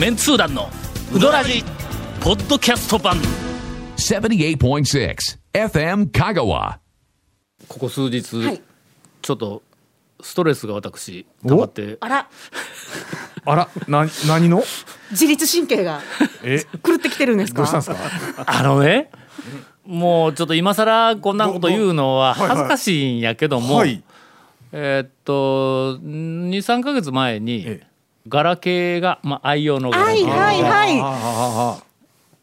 メンツー団のウドラジポッドキャスト版78.6 FM Kagawa. ここ数日、はいちょっとストレスが私溜まってあら あら、な、何の？自律神経がえ、狂ってきてるんですか？どうしたんですか？あのねもうちょっと今更こんなこと言うのはどど恥ずかしいんやけども、はい。えーっと23か月前にええガラケーが、まあ、愛用のガラケーが、はいはいはい。あ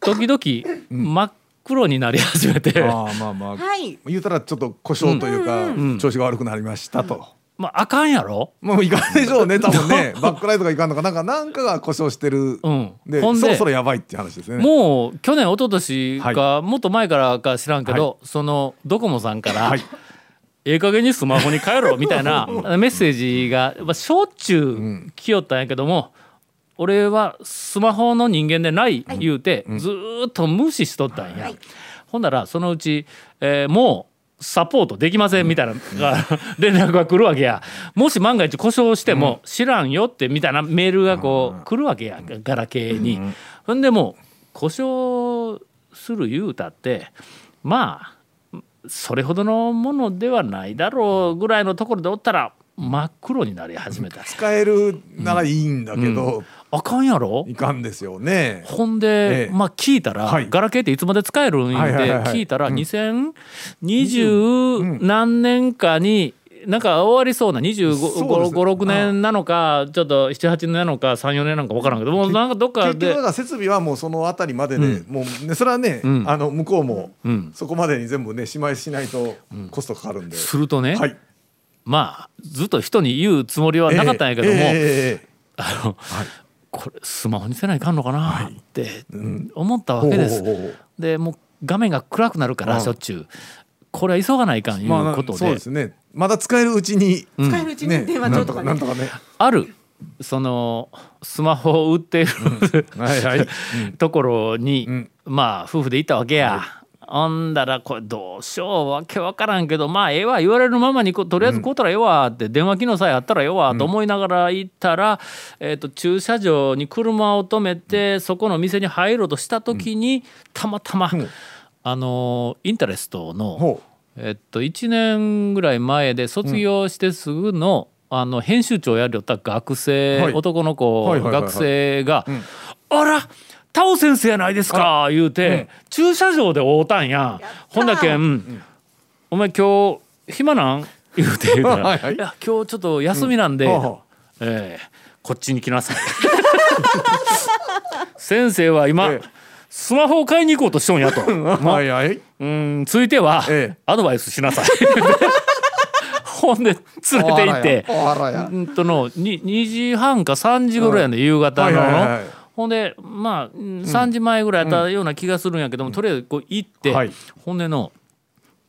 時々真っ黒になり始めて、あ、ああ、まあまあ。はい。言うたら、ちょっと故障というか、調子が悪くなりましたと。まああかんやろ？もういかんでしょうね、多分ね、バックライトがいかんのか、なんか、なんかが故障してる。うん。で、ほんでそろそろやばいっていう話ですね。もう去年一昨年か、はもっと前からか知らんけど、そのドコモさんから、はいええ加減にスマホに変えろ みたいなメッセージが、まあ、しょっちゅう来よったんやけども、俺はスマホの人間でない言うて、ずーっと無視しとったんや。ほんならそのうち、えーもうサポートできませんみたいな 連絡が来るわけや。もし万が一故障しても知らんよってみたいなメールがこう来るわけやガラケーに。ほんでもう故障する言うたってまあそれほどのものではないだろうぐらいのところでおったら真っ黒になり始めた。使えるならいいんだけど、あかんやろ？いかんですよね。ほんで、ええ。まあ聞いたら、はい。ガラケーっていつまで使えるんで、はいはいはいはい。聞いたらうん。2020何年かになんか終わりそうなそうです。2556年なのかちょっと78年なのか34年なのか分からんけどもうなんかどっかで設備はもうそのあたりまでで、もうねそれはね、ん。あの向こうもうん。そこまでに全部ねしまいしないとコストかかるんで、するとね、はい。まあずっと人に言うつもりはなかったんやけども、えええええあのこれスマホにせないかんのかなって思ったわけです。でもう画面が暗くなるからうん。しょっちゅうこれは急がないかんいうまあことで,、そうですね。まだ使えるうちに、使えるうちにね電話帳とかね。なんとかね。あるそのスマホを売っている、はいはい、ところに、ん。まあ夫婦で行ったわけや。ほんだらこれどうしようわけわからんけどまあええわ言われるままにとりあえずこうたらええわって電話機能さえあったらええわと思いながら行ったら、えー、と駐車場に車を止めてそこの店に入ろうとした時にたまたま、んあのインタレストのほえっと、1年ぐらい前で卒業してすぐの,、あの編集長やりよった学生、はい。男の子、学生が「あらタオ先生やないですか」言うて、駐車場で会うたんや。ほんだけん、お前今日暇なん?」言うて言うたら「はいはい。いや今日ちょっと休みなんで、はあはあ。ええこっちに来なさい」先生は今、ええスマホを買いに行こうとしとんやと。う はいはい。うんついては、ええ。アドバイスしなさい。ほんで連れて行って。うんとのに2時半か3時ぐらいの夕方の、ほんでまあうん3時前ぐらいやったような気がするんやけども、とりあえずこう行って、はい。ほんでの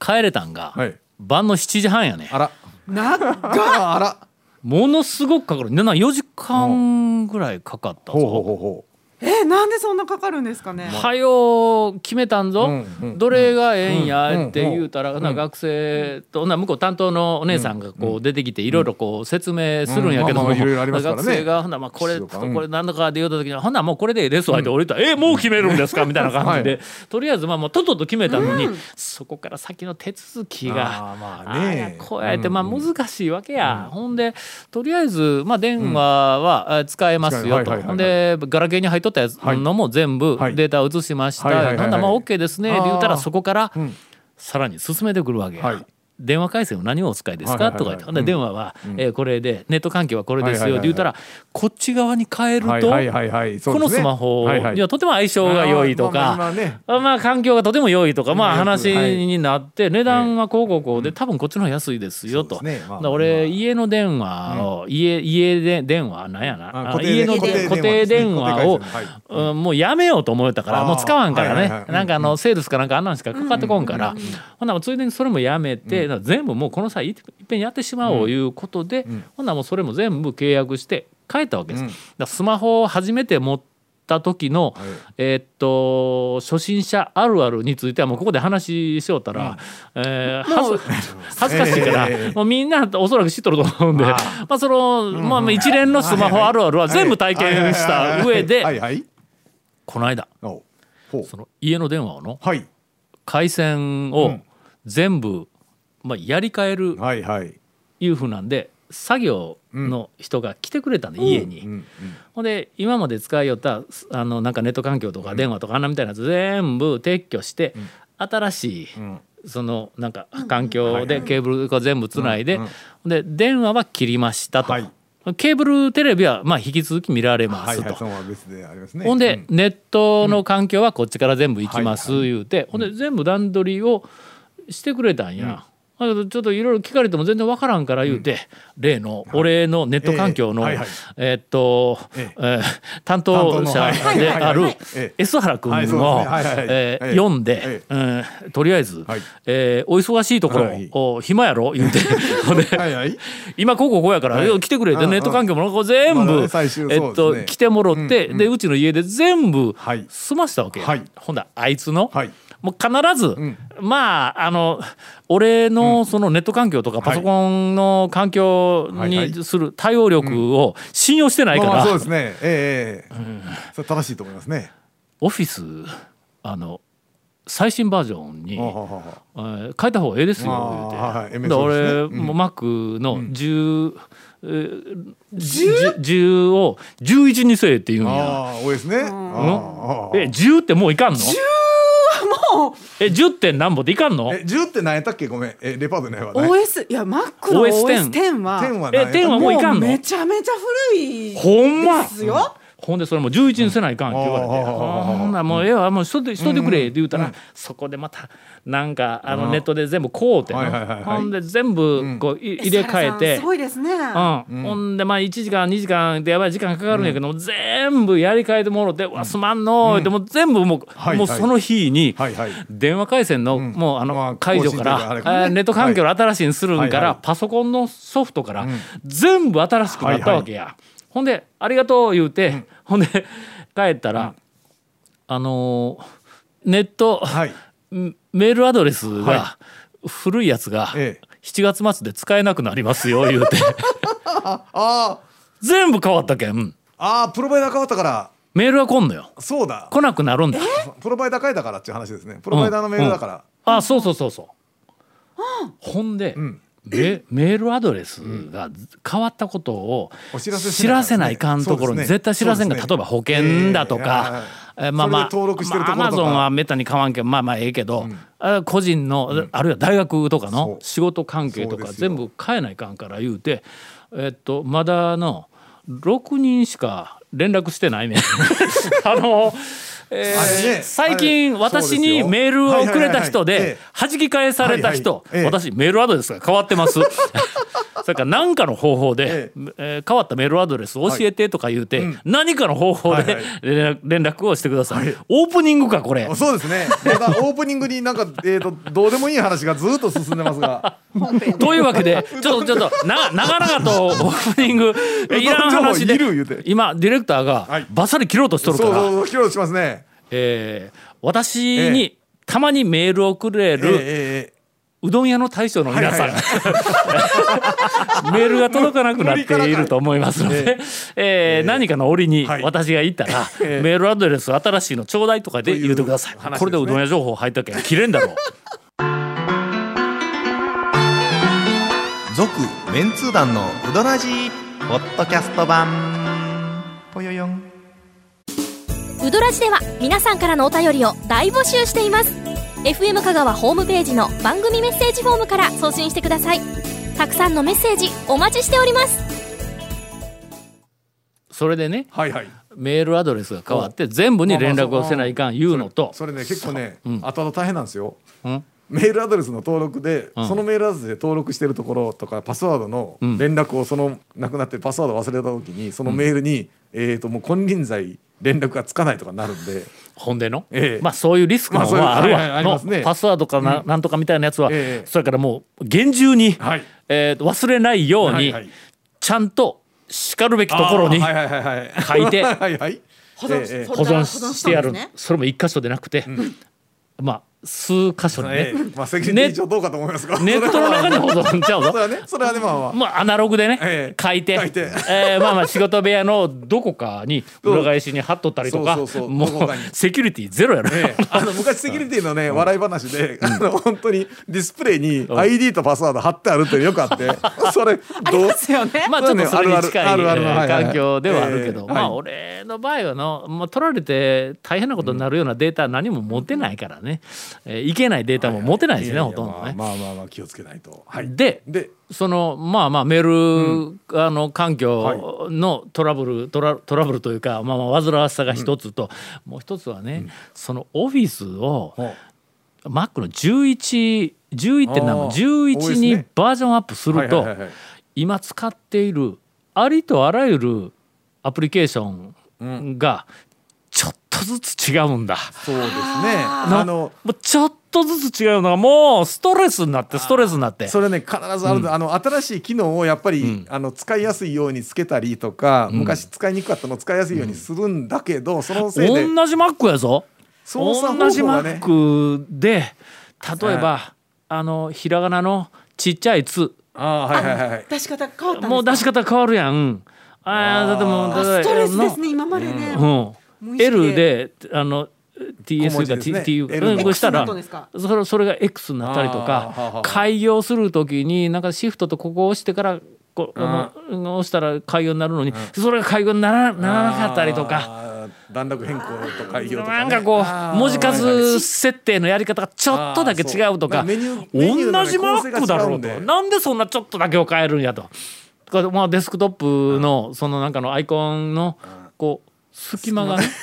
帰れたんが、はい。晩の7時半やねあら。長っ。あら。ものすごくかかる。な4時間ぐらいかかったぞ。ほうほうほえなんでそんなかかるんですかね？はよ決めたんぞ、うんうんどれがええんやうんって言うたら、な学生とな向こう担当のお姉さんがこう出てきていろいろこう説明するんやけども、うん。まあまあいろいろありますからね。学生がほんならまあこれとこれなん。だかで言うた時にほんならもうこれでええですわって降りたら、えもう決めるんですか？みたいな感じで、はい。とりあえずまあもうとっとと決めたのに、そこから先の手続きが。あーまあね。こうやってまあ難しいわけや、ほんでとりあえずまあ電話はあ使えますよと、ほんでガラケーに入っとったやつのも全部はい。データを移しました、はいはいはいはい。ほんならまあ OK ですね。って言ったらそこからん。さらに進めてくるわけや、はい電話回線は何をお使いですか、とか言って。電話は、えーこれでネット環境はこれですよって言ったら、こっち側に変えると、このスマホにはとても相性が良いとか、まあ環境がとても良いとか、まあ話はいになって、値段はこうこうこうで、多分こっちの方が安いですよと。俺、家の電話を、家、家で電話、なんやな。家の固定電話をもうやめようと思ったから、もう使わんから。ね。なんかあの、セールスかなんかあんなんしかかかってこんから。ほんならついでにそれもやめて、全部もうこの際いっぺんやってしまおういうことで、ほん。ならもうそれも全部契約して帰ったわけです。だからスマホを初めて持っった時の、えーっと初心者あるあるについてはもうここで話しよったら、えー恥ずかしいから、ええもうみんなおそらく知っとると思うんで、あまあその、まあ一連のスマホあるあるは全部体験した上で、はいはい。この間その家の電話をのはい。回線をうん。全部、まあ、やり替えるはいはい。いうふうなんで作業の人が来てくれたんで、家に。ほんで今まで使いよったあのなんかネット環境とか電話とかあんなみたいなやつ全部撤去して、新しい、ん。そのなんか環境でケーブルが全部つないで、で電話は切りましたと、はい。ケーブルテレビはまあ引き続き見られますと。ほんで、うん。ネットの環境はこっちから全部行きますはい言うて、ほんで全部段取りをしてくれたんや。ちょっといろいろ聞かれても全然わからんから言うて、例の俺のネット環境の、えっと、ええ。ー担当者である S 原君を読んでえ、うんとりあえず、はい。えーお忙しいところ、は暇やろ？言うて。今こここうやから、はい。来てくれってネット環境も全ま部、えっと来てもろって、でうちの家で全部はい。済ましたわけや、はい。ほんだあいつの、はいもう必ず、まああの俺のそのネット環境とかパソコンの環境にする対応力を信用してないから、そうですね。ええええ。それ正しいと思いますね。オフィスあの最新バージョンに、変えた方がええですよ言うて、はい俺、ね。うん。もう Mac の10、えー10 10を11にせえって言うんや。ああ多いですね。ああああえ10ってもういかんの？もうえ10点なんぼでいかんの？え10って何やったっけ？ごめん。えレパートないわね。OS いや Mac の OS10 OS10 は。10はえ10はもういかんの？めちゃめちゃ古いほんま？ですよ。ほんでそれも11にせないかんって言われて「うん。あーほんならもうええわもうしとってしとってくれ」って言うたら、そこでまたなんかあうん。のネットで全部こうてな、はいはいはいはい。ほんで全部こうい入れ替えて。す。ごいですね。うん。ほんでまあ1時間2時間でやばい時間かかるんやけども、全部やり替えてもろて「わすまんの」でも全部もう,、はいもうその日に、電話回線の、もうあの、まあ解除からネット環境を新しいにするんから、はいはいパソコンのソフトから、全部新しくなったわけや。ほんで「ありがとう」言うて、ほんで帰ったら、あのーネット、はい。メールアドレスが、は古いやつが、ええ。7月末で使えなくなりますよ言うて。ああ全部変わったけん。ああプロバイダー変わったから。メールは来んのよ。そうだ。来なくなるんだ。プロバイダー変えたからっていう話ですね。プロバイダーのメールだから。あそうそうそうそう。ほんで、んメメールアドレスが変わったことをお知らせないかんところに絶対知らせんが、例えば保険だとええか、え まあまあ登録してるところとか。アマゾンはめったに買わんけどまあまあええけど、あ個人の、あるいは大学とかの仕事関係とか全部変えないかんから言うてえっとまだの6人しか連絡してないね あの、え最近私にメールをくれた人で弾き返された人、私メールアドレスが変わってます。それから何かの方法で、ええ。ー変わったメールアドレス教えてとか言うて、何かの方法で、連絡をしてください、オープニングかこれ。あそうですね。まだオープニングになんかえーとどうでもいい話がずっと進んでますが。というわけで ちょっとちょっとな長々とオープニング えいらん話でいる言うて。今ディレクターがはい。バッサリ切ろうとしとるから、そうそう切ろうとしますねえー私にたまにメールをくれええる、ええ。うどん屋の大将の皆さん、メールが届かなくなっていると思いますので、えー何かの折にはい。私が言ったら、ええ。メールアドレス新しいのちょうだいとかで言うてください。これでうどん屋情報入ったけん切れんだろう。続メンツー団のウドラジーポッドキャスト版ウドラジでは皆さんからのお便りを大募集しています。FM 香川ホームページの番組メッセージフォームから送信してください。たくさんのメッセージお待ちしております。それでねはいはい。メールアドレスが変わって全部に連絡をせないかん言うのと。それね結構ねうん。後々大変なんですよ。うん。メールアドレスの登録で、うん。そのメールアドレスで登録してるところとかパスワードのうん。連絡をそのなくなってパスワード忘れた時にそのメールに、えー、ともう金輪際連絡がつかないとかなるんで。ほんでの、ええ。まあそういうリスクのまあるわ、ますね。のパスワードかな,、なんとかみたいなやつは、ええ。それからもう厳重に、はい。えーと忘れないように、はいはい。ちゃんとしかるべきところにあーはいはいはいはい。書いて はいはい。保存ええ。保存してやる、それも一箇所でなくて、まあ数箇所にね、ええまあセキュリティ上どうかと思いますが。ネットの中に保存ちゃうぞそれはね。それはねまあまあまあ。アナログでね、ええ。書いて。書いて。えーまあまあ仕事部屋のどこかに裏返しに貼っとったりとかそう。そうそうもうセキュリティゼロやろ、ええ。あの昔セキュリティのね笑い話で、あの本当にディスプレイに ID とパスワード貼ってあるっていうのよくあってそれどう？ですよね。まあちょっとそれに近いあるあるあるあるえーはいはい。環境ではあるけど、まあ俺の場合はの、まあ、取られて大変なことになるようなデータ何も持ってないからね、えーいけないデータも持ってないですね、ほとんどね。まあまあまあまあ気をつけないと。はい。ででそのまあまあメール、あの環境のトラブルトラトラブルというか、まあ、まあ煩わしさが一つと、もう一つはね、そのオフィスをほ Mac の11 11って何もあー。多いで11すね。にバージョンアップすると今使っているありとあらゆるアプリケーションがとずつ違うんだ。そうですねなあのもうちょっとずつ違うのがもうストレスになってストレスになって。それね必ずある、あの新しい機能をやっぱり、あの使いやすいようにつけたりとか、昔使いにくかったのを使いやすいようにするんだけど、そのせいで同じ Mac やぞ。操作同じ方法がね Mac で例えばあのひらがなのちっちゃい「つああはいはいはいはい出し方変わった。もう出し方変わるやん。ああだってもうストレスですね。ね今までね。うん L であの TS が小文字ですね。T う L んこうしたらそれそれが X になったりとかあ開業する時になんかシフトとここを押してからこう押したら開業になるのにそれが開業にならなかったりとか。段落変更と開業とか、ね、なんかこう文字数設定のやり方がちょっとだけ違うとか。同じマックだろうと。なんでそんなちょっとだけを変えるんやと。まあデスクトップのそのなんかのアイコンのこう隙間がね。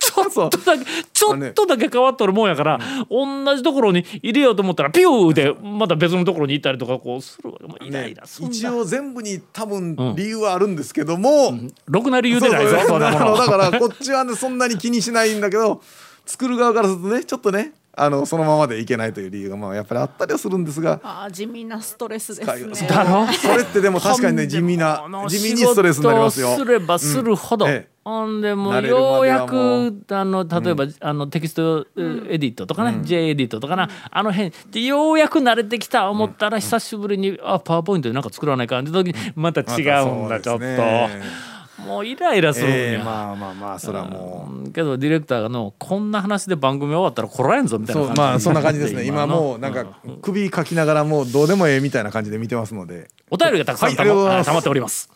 ちょっとだけちょっとだけ変わっとるもんやから同じところに入れようと思ったらピューでまた別のところに行ったりとかこうするわけ。イライラすんだ一応全部に多分理由はあるんですけども、ろくな理由でないぞそうだからこっちはねそんなに気にしないんだけど 作る側からするとねちょっとねあのそのままでいけないという理由がまあやっぱりあったりはするんですがあー地味なストレスですね。だろ？それってでも確かにね地味な地味にストレスになりますよ。仕事をすればするほど、うん。ええほんでもう。ようやもくあの例えば、あのテキストエディットとかね、J エディットとかな、あの辺でようやく慣れてきた思ったら久しぶりに、あパワーポイントでなんか作らないかって時にまた違うんだ、ちょっと、もうイライラするんや、ええまあまあまあそれはもう。うん。けどディレクターがのこんな話で番組終わったらこらえんぞみたいなまあそんな感じですね。今の。もうなんか首かきながらもうどうでもええみたいな感じで見てますので。お便りがたくさんたはいありがとうございます。まあ溜まっております。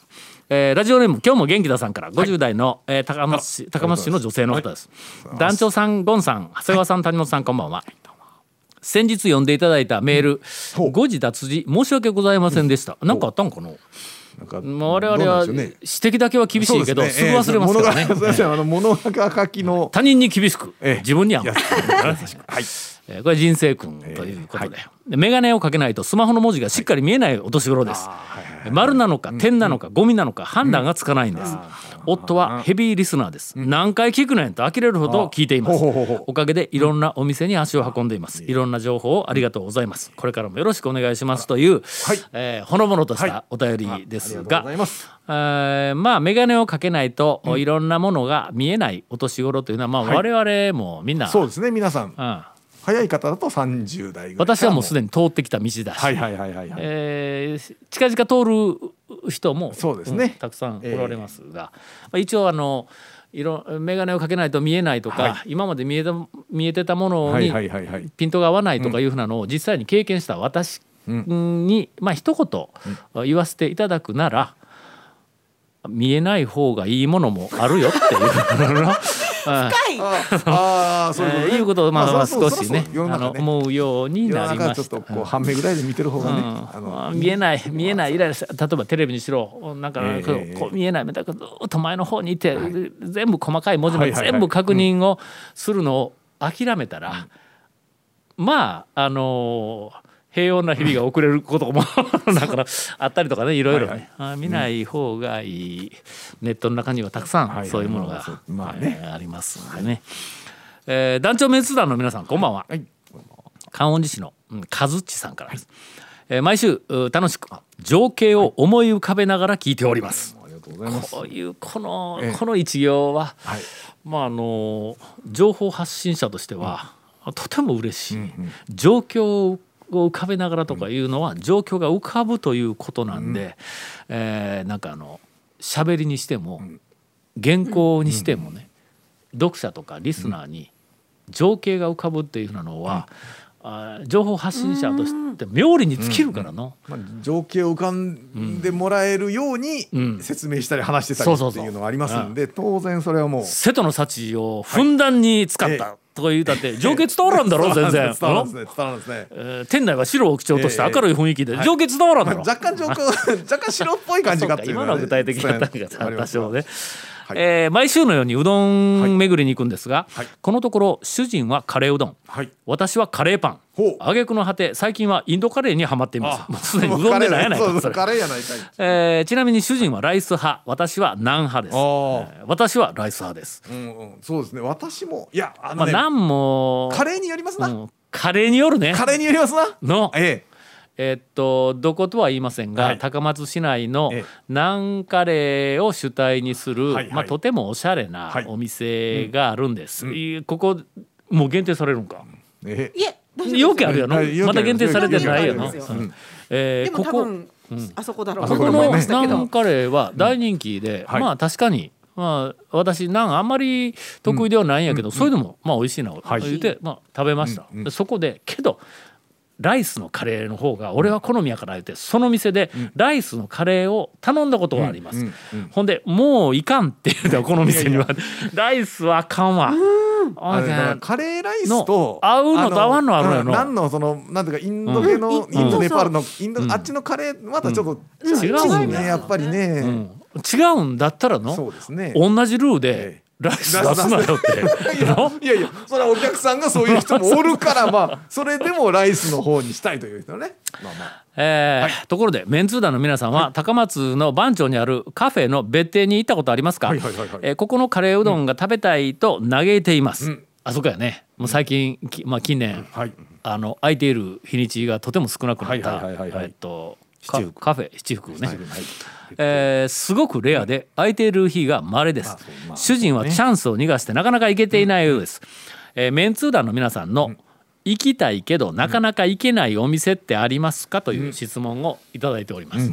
えーラジオネーム今日も元気ださんから50代の、えー高松市高松市の女性の方です。団長さんゴンさん長谷川さん谷本さんこんばんは。先日読んでいただいたメール誤字脱字申し訳ございませんでした。なんかあったんかな？まあ我々は指摘だけは厳しいけど、すぐ忘れますからね。ええ。物書きの他人に厳しく、ええ。自分にはい。やはい、えーこれ人生君ということで,、で眼鏡をかけないとスマホの文字がしっかり見えないお年頃です、丸なのか点なのかゴミなのか判断がつかないんです、夫はヘビーリスナーです、何回聞くねんと呆れるほど聞いています。おかげでいろんなお店に足を運んでいます。い。ろんな情報をありがとうございます。これからもよろしくお願いしますという、えーほのぼのとしたお便りですがえーまあ眼鏡をかけないと、いろんなものが見えないお年頃というのは、まあ、はい。我々もみんな、そうですね。皆さん、早い方だと30代ぐらい私はもうすでにに通ってきた道だし、はいはいはいはいはい。えー近々通る人もそうですね。んたくさんおられますが、まあ、一応あの色眼鏡をかけないと見えないとか、はい。今まで見えた見えてたものにピントが合わないとかいうふうなのを実際に経験した私に、まあ一言言わせていただくなら、見えない方がいいものもあるよっていう のの。うんはい。ああそういうこということをまあ少しねあの思うようになりま中ちょっとした。こう半目ぐらいで見てる方がね見えない見えないイライラした例えばテレビにしろなんかええこう見えないだからずっと前の方にいて、全部細かい文字まで全部確認をするのを諦めたら、まああのー平穏な日々が送れることも だからあったりとかねいろいろね、あ見ない方がいい、ネットの中にはたくさんはい。そういうものが、まあね。えーありますんでね、えー団長メンツ団の皆さんこんばんは、はい。観音寺市のうん和っちさんからです、えー毎週う楽しく情景を思い浮かべながら聞いております、とうございます。こういうこのええ。この一行は、はい。まああの情報発信者としては、とても嬉しい、うんうん。状況を浮かべながらとかいうのは、状況が浮かぶということなんで、えーなんかあの喋りにしても、原稿にしてもね、読者とかリスナーに情景が浮かぶっていうふうなのは、あー情報発信者として妙利に尽きるからの。まあ、情景を浮かんでもらえるようにうん。説明したり話してたりっていうのはありますんで当然それはもう。瀬戸の幸をふんだんに使った、はいとか言うたって情景伝わらんだろ 全然。伝わらんですね。伝わらんですね。えー店内は白を基調とした明るい雰囲気ではい。情景伝わらんだろ。若干情景 若干白っぽい感じがっていう今のは具体的だったんが伝わります。多少ね、はい。えー毎週のようにうどん巡りに行くんですが、はい。このところ主人はカレーうどん。はい。私はカレーパン。挙句の果て最近はインドカレーにはまっています。もうすでにうもどんでないやないかそれ。カレーやないかい。えーちなみに主人はライス派。私はナン派です、えー私はライス派です、うんうんそうですね。私もいやあまのね、あナンもカレーによりますな、うんカレーによるね。カレーによりますな。の。ええっとどことは言いませんが、はい。高松市内のええ。ナンカレーを主体にする、はいはい。まあ、とてもおしゃれなはい。お店があるんです、うん。いいここもう限定されるんか、ええ。いえよ。くあるやろ、まだ限定されてないよな、うん。えここ分あそこだろう。こだろうね。ましたけどナンカレーは大人気で、はい。まあ確かに、まあ、私ナンあんまり得意ではないんやけど、それでもまあ美味しいな、はい。言うて、まあ、食べました、うん。うん。でそこでけどライスのカレーの方が俺は好みやから言ってその店でライスのカレーを頼んだことがあります、ほんでもういかんって言うたこの店には。ライスはあかんわ。ああれだかカレーライスとの合うのと合わんのあるやろうん何のそのなんていうかインド系の、うん。インドネパールのインド、うん。あっちのカレーまたちょっと、うん。違うんだねやっぱりね、うん。違うんだったらのそうですね。同じルーえでライス出すなよって。いやいやそれはお客さんがそういう人もおるからまあそれでもライスの方にしたいという人ね。まあまあ。えーところでメンツー団の皆さんは高松の番町にあるカフェの別邸に行ったことありますか、はいはいはいはい。えーここのカレーうどんが食べたいと嘆いています、うん。あそこやね。もう最近、きまあ、近年はい。あの空いている日にちがとても少なくなったはいはいはいはいえっとカ七福。カフェ七福ね、はいえーすごくレアで空いている日が稀です、主人はチャンスを逃がしてなかなか行けていないようです、えーメンツー団の皆さんの行きたいけどなかなか行けないお店ってありますか？という質問をいただいております、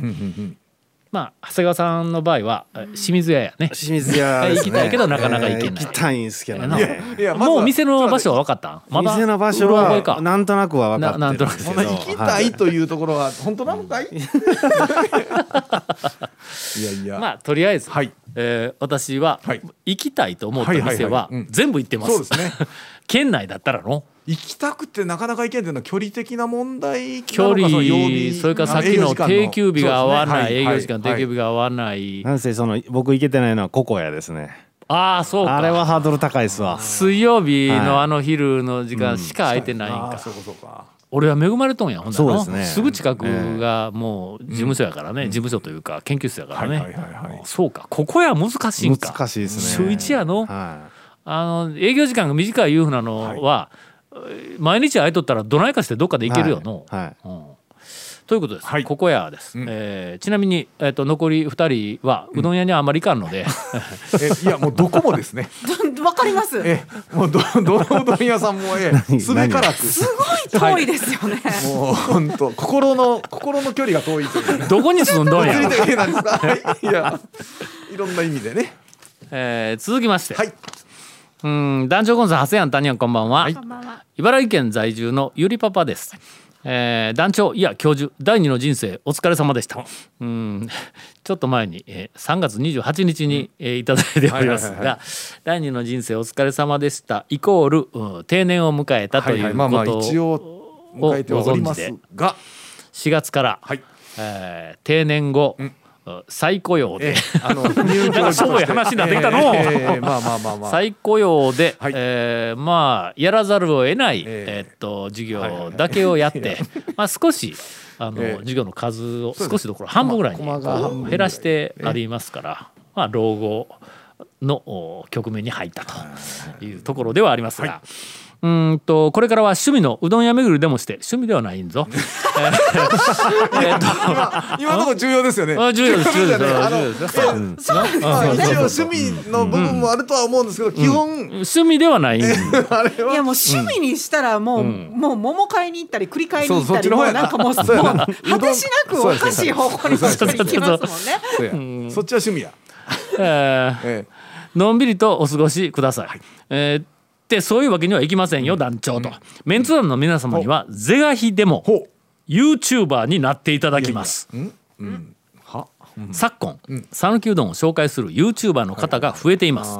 まあ長谷川さんの場合はえ清水屋やね。清水屋ですね。行きたいけどなかなか行けない。えー行きたいんですけどなねいやもう店の場所は分かったまだ？店の場所はなんとなくは分かってるんですけど。そんな行きたいというところは本当なのかいい？やい。や、まあとりあえず、はいえー私ははい。行きたいと思ったはいはい店ははい。うん。全部行ってます,、そうですね。県内だったらの？行きたくてなかなか行けんっていうのは距離的な問題距離なのかその曜日それからさっきの定休日が合わない、営業時間定休日日が合わない、なんせその僕行けてないのはココヤですね。ああそうか。あれはハードル高いですわ。水曜日はい。のあの昼の時間しか空いてないんか、あそうかそうか俺は恵まれとんやほんなら。のそうですね。ぐ近くがもう事務所やからね、事務所というか研究室やからね、はいはいはいはい。そうか。ここや難しいんか。難しいですね。週一やのはあの営業時間が短いいうふうなのは、毎日空いとったらどないかしてどっかでい行けるよの。はい。はい。うん。ということです、はい。ここやです、うん。えーちなみに、えー、と残り2人はうどん屋にはあまり行かんので、えいやもうどこもですね わかります。えもうど どのうどん屋さんもえすべからく。すごい遠いですよね。もう本当心の心の距離が遠いという。ねどこに住んどんや、物理的なんです。かはい。いや。いろんな意味でね。えー続きまして、はい。うん団長コンさん長谷庵谷庵こんばんは、こんばんは。茨城県在住のゆりパパです。えー団長いや教授第二の人生お疲れ様でした。うん。ちょっと前に、えー3月28日に、えーいただいておりますが第二の人生お疲れ様でした。イコール、うん定年を迎えたとはいい。うこと一応迎えてはおりますが。4月から、はい。えー定年後、うん再雇用で。ええあの入なんかしょぼい話になってきたの。ええええまあまあまあまあ。再雇用で、はい。えーまあやらざるを得ない、えっと授業だけをやって、まあ少しあの、ええ。授業の数を少しどころ半分ぐらいに減らしてありますから、まあ老後のお局面に入ったというところではありますが、うーんとこれからは趣味のうどん屋巡りでもして趣味ではないんぞ。えっと今のところ重要ですよね。あ重要です 重要です一応趣味の部分もあるとは思うんですけど、基本、趣味ではないん あれいやはもう趣味にしたらもう、もう桃買いに行ったり栗買いに行ったりもうななんかもう果てしなくおかしい方向に行きますもんね。そっちは趣味や。のんびりとお過ごしください。えーでそういうわけにはいきませんよ、団長と。メンツ団の皆様には是が非でも YouTuber になっていただきます。は？昨今讃岐、うどんを紹介する YouTuber の方が増えています。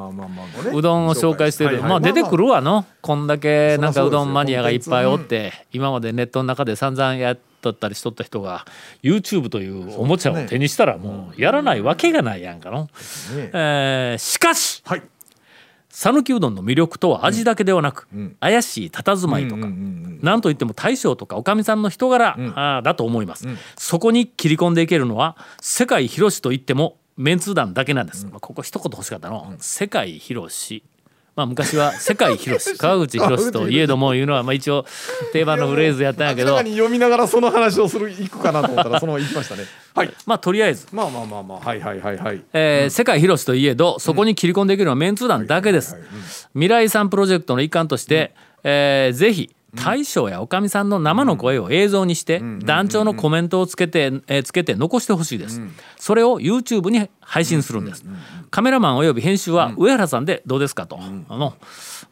うどんを紹介していはいまあ出てくるわの。こんだけなんかうどんマニアがいっぱいおって今までネットの中で散々やっとったりしとった人が YouTube というおもちゃを手にしたらもうやらないわけがないやんかの。ね。えーしかしはい。讃岐うどんの魅力とは味だけではなく、怪しい佇まいとか、なんといっても大将とかおかみさんの人柄、あーだと思います、そこに切り込んでいけるのは世界広しと言ってもメンツー団だけなんです、まあ、ここ一言欲しかったの、世界広しまあ昔は世界広し 川口広しといえどもいうのはまあ一応定番のフレーズやったんやけど読みながらその話をする行くかなと思ったらそのまま行きましたね。はい。まあとりあえずまあまあまあまあはいはいはいはい。えー世界広しといえどそこに切り込んでいけるのはメンツー団だけです、未来遺産プロジェクトの一環として、えーぜひ大将やおかみさんの生の声を映像にして団長のコメントをつけて、えーつけて残してほしいです、それを YouTube に配信するんです、カメラマンおよび編集は上原さんでどうですかと、あの、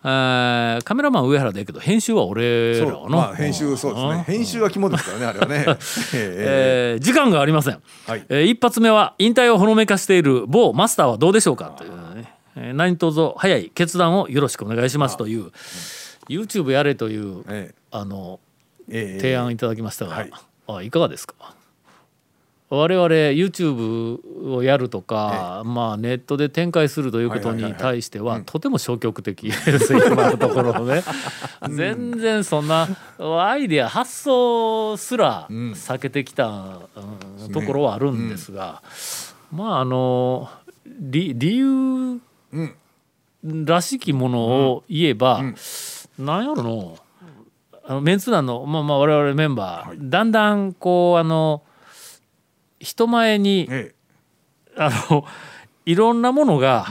えーカメラマンは上原だけど編集は俺らの、そう。まあ編集そうですね。編集は肝ですからねあれはね。ええ。えー時間がありません、はい。えー一発目は引退をほのめかしている某マスターはどうでしょうかというね、えー何卒早い決断をよろしくお願いしますという YouTube やれという、えあのええ。え提案いただきましたが、はい。あいかがですか？我々 YouTube をやるとか、まあネットで展開するということに対してはとても消極的です今のところね。全然そんなアイデア発想すら避けてきた、うんところはあるんですが、まああの理理由らしきものを言えば、なんやろのあのメンツ団の、まあ、まあ我々メンバー、だんだんこうあの人前にえあのいろんなものが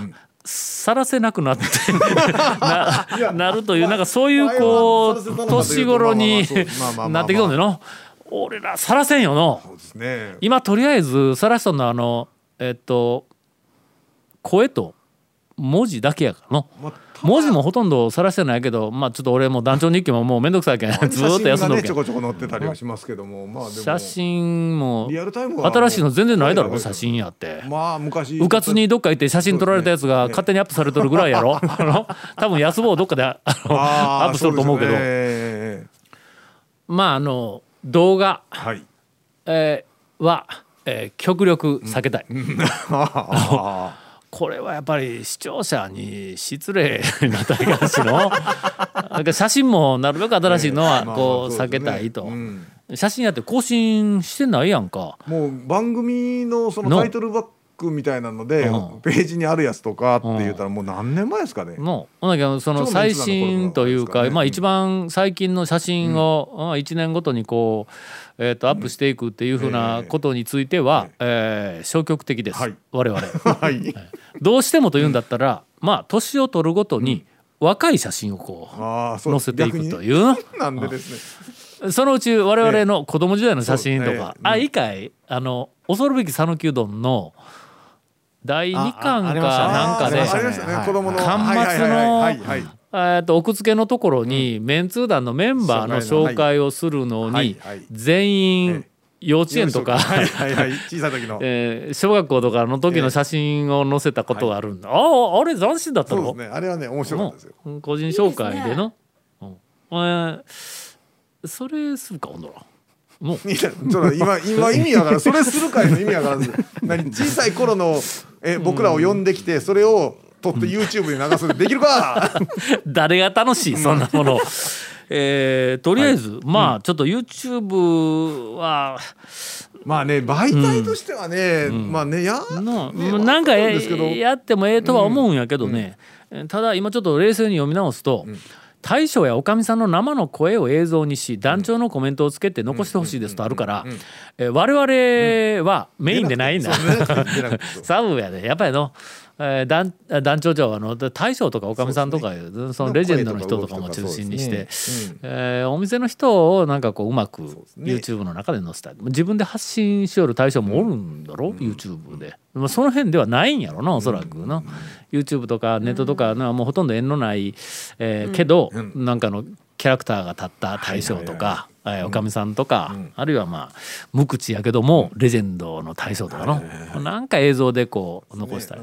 さらせなくなって ななるというなんかそういうこ前は晒せたのうかというと年頃にまあまあまあまあまあなってきとんでの俺らさらせんよのそうですね。今とりあえずさらしとんのはあのえっと声と文字だけやからの。まあ文字もほとんどさらしてないけどまあちょっと俺も団長日記ももうめんどくさいけん。ずーっと休んどるけん。写真がねちょこちょこ載ってたりはしますけども、まあ写真も新しいの全然ないだろ写真やって。まあ昔。うかつにどっか行って写真撮られたやつが勝手にアップされとるぐらいやろ。あの多分安坊どっかであのあアップすると思うけど。ねええまああの動画、はい。えーは、えー極力避けたい、あこれはやっぱり視聴者に失礼な大会しの。なんか写真もなるべく新しいのはまあこう避けたいと、うん。写真やって更新してないやんか。あもう番組のそののタイトルバックみたいなのでうん。ページにあるやつとかって言ったらもう何年前ですかね。のほんだけどその超最新というか、ねまあ一番最近の写真を、まあ1年ごとにこう、えー、とアップしていくっていうふうなことについては、えー。消極的です、はい。我々。はい。どうしてもというんだったら、まあ年を取るごとに若い写真をこう載せていくとう。いう。の。なんでですね。そのうち我々の子供時代の写真とか、そうですね。あいいかい？あの恐るべき讃岐うどんの第2巻かなんかで。ありましたね。子供の。巻末のえーと奥付けのところに、メンツー団のメンバーの紹介をするのに、全員幼稚園とか、はいはいはい。小さい時の。えー小学校とかの時の写真を載せたことがあるんだ、あああれ斬新だったの？そうですね。あれはね面白かったですよ。うん個人紹介でのうん。えーそれするかほんならもう。いやちょっと今 今意味わからん。それするかいの意味わから何小さい頃のえ僕らを呼んできてそれを撮って YouTube に流すできるか。誰が楽しいそんなもの。えーとりあえず、まあちょっと YouTube はまあね媒体としてはね、まあねやの、ねなんかやってもええとは思うんやけどね、えただ今ちょっと冷静に読み直すと、大将やおかみさんの生の声を映像にし団長のコメントをつけて残してほしいですとあるからえー我々はメインでないんだ。サブやでやっぱりの、えー、団団長長はあの大将とかおかみさんとかそのレジェンドの人とかも中心にして、えーお店の人をなんかこううまくね。YouTube の中で載せたい自分で発信しよる大将もおるんだろ、YouTube で、まあ、その辺ではないんやろなおそらくの、YouTube とかネットとかのはもうほとんど縁のない、えーけど、なんかのキャラクターが立った大将とか、えーおかみさんとか、あるいはまあ無口やけども、レジェンドの大将とかの、なんか映像でこう残したり、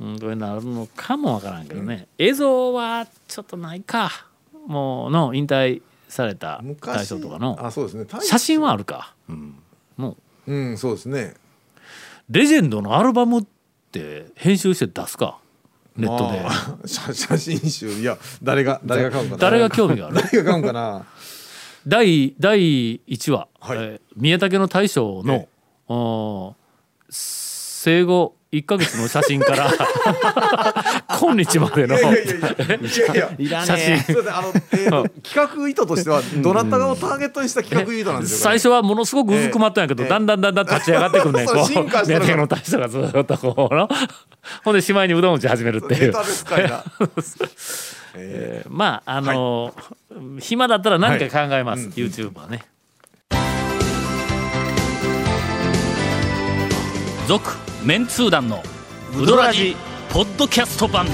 うん、これなるのかもわからんけどね、映像はちょっとないか。もうの引退された大昔将とかの。あそうですね。写真はあるか、もう。うんそうですね。レジェンドのアルバムって編集して出すか？ネットで、まあ 写写真集。いや誰が誰が買うんかな。誰が興味がある？誰が買うんかな。第第1話、はい。えー宮武の大将のえ、おー生後1か月の写真から 今日までの。いやいやいやいやいやい ら写真。企画意図としてはどなたをターゲットにした企画意図なんですよこれ最初はものすごくうずくまったんやけど、ええ。だんだんだんだん立ち上がってくんね。んこう進化してる。宮武の大将がずっとこうのほんでしまいにうどん打ち始めるっていう。まああのー暇だったら何か考えます、YouTube はね。続メンツー団のウドラジポッドキャスト版。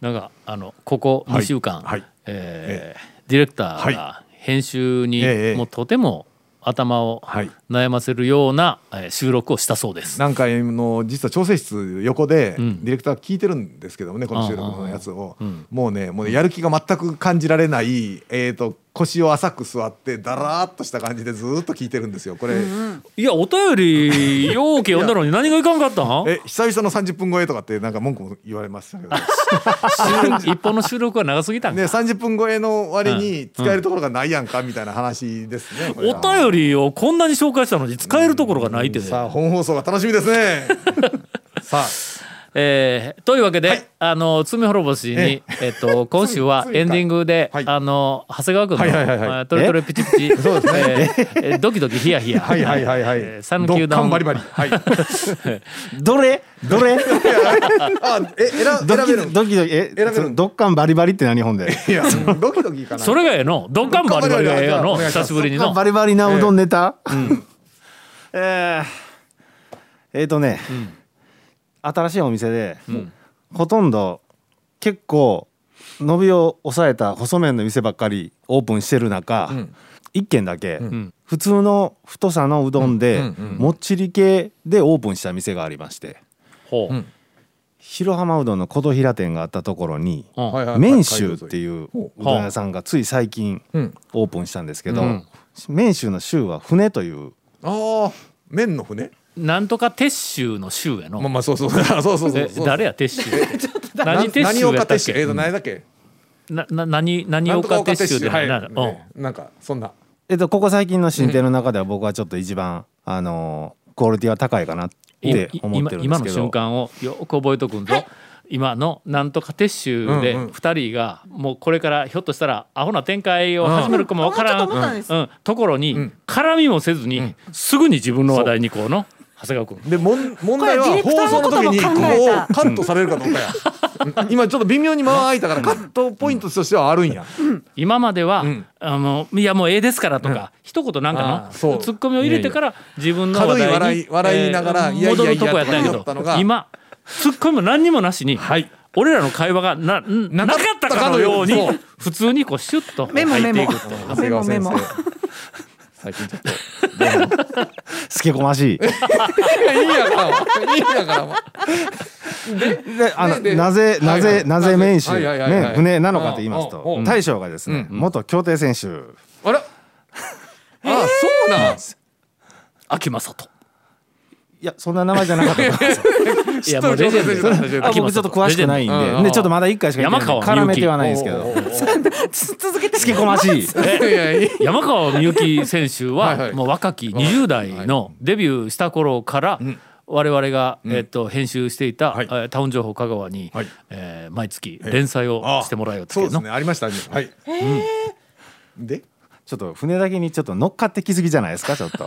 なんかあのここ2週間、はい。えーディレクターが編集にええもうとても頭をはい。悩ませるようなえー収録をしたそうです。何回の実は調整室横でデん。ィレクター聞いてるんですけどもねこの収録のやつを。うん。もうねもうねやる気が全く感じられないえーと腰を浅く座ってだらーっとした感じでずーっと聞いてるんですよ。これいやお便りようけ読んだのに何がいかんかった？ん え久々の30分超えとかってなんか文句も言われましたけど。一本の収録が長すぎたんか？ね30分超えの割に使えるところがないやんかみたいな話ですねこれおは便りをこんなに紹介したのに使えるところがないってね。さあ本放送が楽しみですね。さあえーというわけで、はい。あの罪滅ぼしに、ええ。っと今週は 罪エンディングで、はい。あの長谷川君の、はいはいはいはい。えートレトレピチピチ。そうですね、えードキドキヒヤヒヤ。はいはいはいはい。えー讃ドッカ岐うどんンバリバリ。はい。どれ？どれ？あえ選ドキ選べるドキドキえ選べるドッカンバリバリって何本で？いやドキドキかなそれがええの？ドッカンバリバリがええやの久しぶりにの。バリバリなうどんネタ、えーえーとね、新しいお店で、ほとんど結構伸びを抑えた細麺の店ばっかりオープンしてる中、一軒だけ、ん。普通の太さのうどんで、うんうんうんもっちり系でオープンした店がありましてほう、うん。広浜うどんの琴平店があったところに麺州っていううほどん屋さんがつい最近うん。オープンしたんですけど、うん。麺州の州は船というああ麺の船？なんとか鉄州の州やの、まあまあそうそう。そうそうそうえそう。誰や鉄州 ってな何鉄州やったっえけーと何だっけ？なな何何なんとか岡鉄州ではい。な、うん。ね。なんかそんな。えっと、ここ最近の新店の中では僕はちょっと一番、あのークオリティは高いかなって思ってるんで今のすけど。瞬間をよく覚えとくんぞ、今のなんとか撤収でうんうん。2人がもうこれからひょっとしたらアホな展開を始めるかもわからん、うん。うん。ところにん。絡みもせずに、すぐに自分の話題にこうの長谷川君。でもん問題は放送の時にこのこをカットされるかどうかや。今ちょっと微妙に間が空いたからカットポイントとしてはあるんや。今までは、ん。あのいやもうええですからとか、一言なんかのツッコミを入れてから自分の話題に笑い笑いながらえー戻るとこやったんやけとか言ったのが。ど今ツッコミも何にもなしに、はい。俺らの会話がなななかったかのように。普通にこうシュッとメモ入っていくっていう長谷川先メモメ生最近ちょっとす けこましい。いやいやからいいんやから。であのででなぜなぜ、はいはい。なぜ麺州、はいはいはいはい。ね、船なのかと言いますうんとうん。大将がですね、うん元競艇選手。あら。あそうなん。秋正人いやそんな名前じゃなかった。いやもうレジェンド僕ちょっと詳しくないんで、でちょっとまだ一回しか山川絡めてはないんですけど。続けて。すけこまし山川美幸選手はもう若き20代のデビューした頃から我々が、えっと編集していた、タウン情報香川に、はい。えー毎月連載をしてもらえようとそういうすね。ありましたね。はい。でちょっと船だけにちょっと乗っかってきすぎじゃないですかちょっと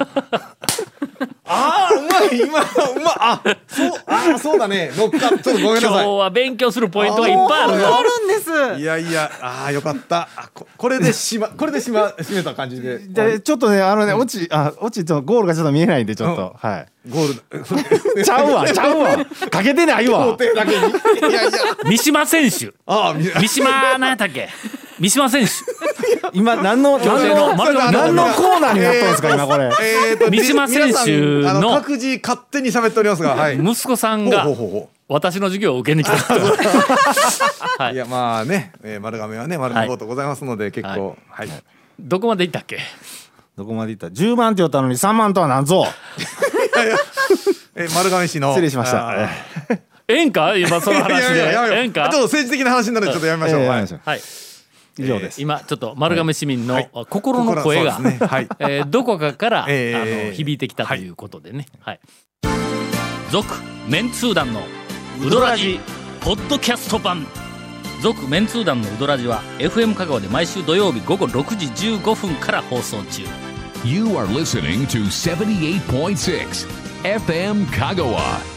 ああうまい今うまあそうあーそうだね。乗っかちょっとごめんな今日さは勉強するポイントがいっぱいあるぞあるんです。いいやいやああよかった。あここれでしまこれでしま締めた感じで。でちょっとねあのね落ちあ落ちちょっとゴールがちょっと見えないんでちょっと。はい。ゴール ちゃうわ ちゃうわ。かけてないわ。いやいや。三島選手。ああみ三島何やったっけ？三島選手今何の何の何のコーナーになったんですか今これ。えーと三島選手の各自勝手に喋っておりますがはい。息子さんが私の授業を受けに来た はい。いやまあね、えー、丸亀はね丸亀ボートございますので、結構はい、どこまで行ったっけ？どこまでいった？10万って言ったのに3万とは何ぞ。えー、丸亀市の。失礼しました。あー。ええ。んか？今その話で。いやいややめよう。ええんか？ちょっと政治的な話になるのでちょっとやめましょう、はい以上です今ちょっと丸亀市民のはい心の声が、ねはい えーどこかから、えーあの響いてきたということでね。はい。続、メンツー団のウドラジポッドキャスト版。続メンツー団のウドラジは FM 香川で毎週土曜日午後6時15分から放送中。You are listening to 78.6 FM Kagawa.